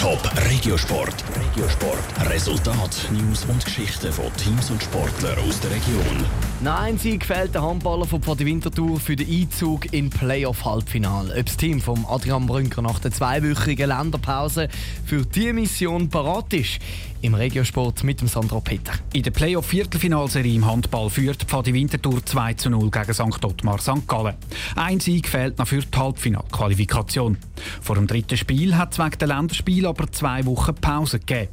Top Regiosport. Regiosport. Resultat, News und Geschichten von Teams und Sportlern aus der Region. Nein, sie gefällt der Handballer von Pfadi Winterthur für den Einzug in Playoff-Halbfinale. Ob das Team von Adrian Brünker nach der zweiwöchigen Länderpause für diese Mission parat ist, im Regiosport mit dem Sandro Peter. In der Playoff-Viertelfinalserie im Handball führt Pfadi Winterthur 2 zu 0 gegen St. Ottmar St. Gallen. Ein Sieg fehlt noch für die Halbfinalqualifikation. Vor dem dritten Spiel hat es wegen der Länderspiel aber zwei Wochen Pause gegeben.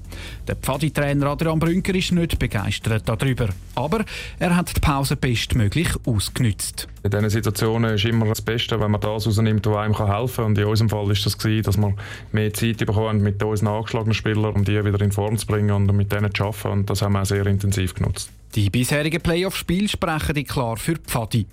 Der Pfadi-Trainer Adrian Brünker ist nicht begeistert darüber. Aber er hat die Pause bestmöglich ausgenutzt. In diesen Situationen ist immer das Beste, wenn man das rausnimmt, was einem helfen kann. Und in unserem Fall ist das, dass wir mehr Zeit bekommen mit unseren angeschlagenen Spielern, um die wieder in Form zu bringen und mit denen zu arbeiten. Und das haben wir auch sehr intensiv genutzt. Die bisherigen Playoff-Spiele sprechen klar für Pfadi.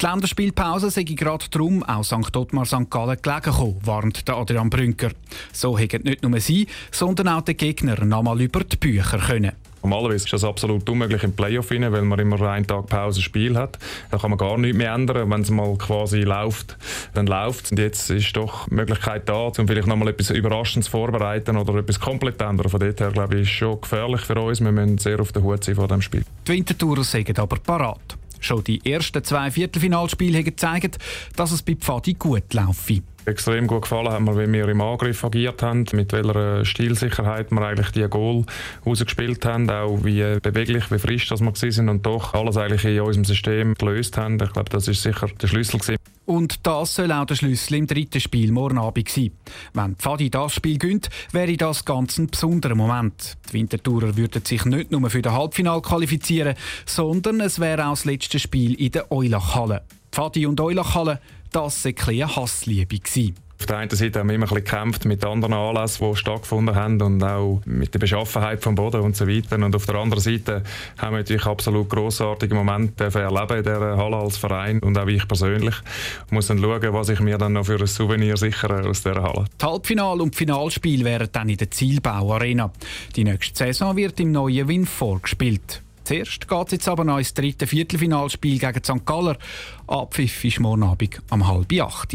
Die Länderspielpause sei gerade darum auch St. Ottmar St. Gallen gelegen gekommen, warnt Adrian Brünker. So hätten nicht nur sie, sondern auch die Gegner nochmal über die Bücher können. Normalerweise ist das absolut unmöglich im Playoff rein, weil man immer einen Tag Pause Spiel hat. Da kann man gar nichts mehr ändern. Wenn es mal quasi läuft, dann läuft es. Und jetzt ist doch die Möglichkeit da, um vielleicht noch mal etwas Überraschendes vorbereiten oder etwas komplett ändern. Von dort her glaube ich, ist schon gefährlich für uns. Wir müssen sehr auf der Hut sein vor diesem Spiel. Die Wintertourer sind aber parat. Schon die ersten zwei Viertelfinalspiele haben gezeigt, dass es bei Pfadi gut laufe. Extrem gut gefallen hat mir, wie wir im Angriff agiert haben, mit welcher Stilsicherheit wir eigentlich die Goal rausgespielt haben, auch wie beweglich, wie frisch dass wir sind und doch alles eigentlich in unserem System gelöst haben. Ich glaube, das ist sicher der Schlüssel gewesen. Und das soll auch der Schlüssel im dritten Spiel morgen Abend sein. Wenn Pfadi das Spiel gönnt, wäre das ganz ein besonderer Moment. Die Wintertourer würden sich nicht nur für das Halbfinale qualifizieren, sondern es wäre auch das letzte Spiel in der Eulachhalle. Pfadi und Eulachhalle das war eine Hassliebe. Auf der einen Seite haben wir immer ein bisschen gekämpft mit anderen Anlässen, die stattgefunden haben und auch mit der Beschaffenheit vom Boden und so weiter. Und auf der anderen Seite haben wir natürlich absolut grossartige Momente erleben in dieser Halle als Verein und auch ich persönlich. Ich muss dann schauen, was ich mir dann noch für ein Souvenir sichere aus dieser Halle. Das Halbfinale und Finalspiel wären dann in der Zielbau Arena. Die nächste Saison wird im neuen Win vorgespielt. Zuerst geht es jetzt aber noch ins dritte Viertelfinalspiel gegen St. Galler. Abpfiff ist morgen Abend um halb acht.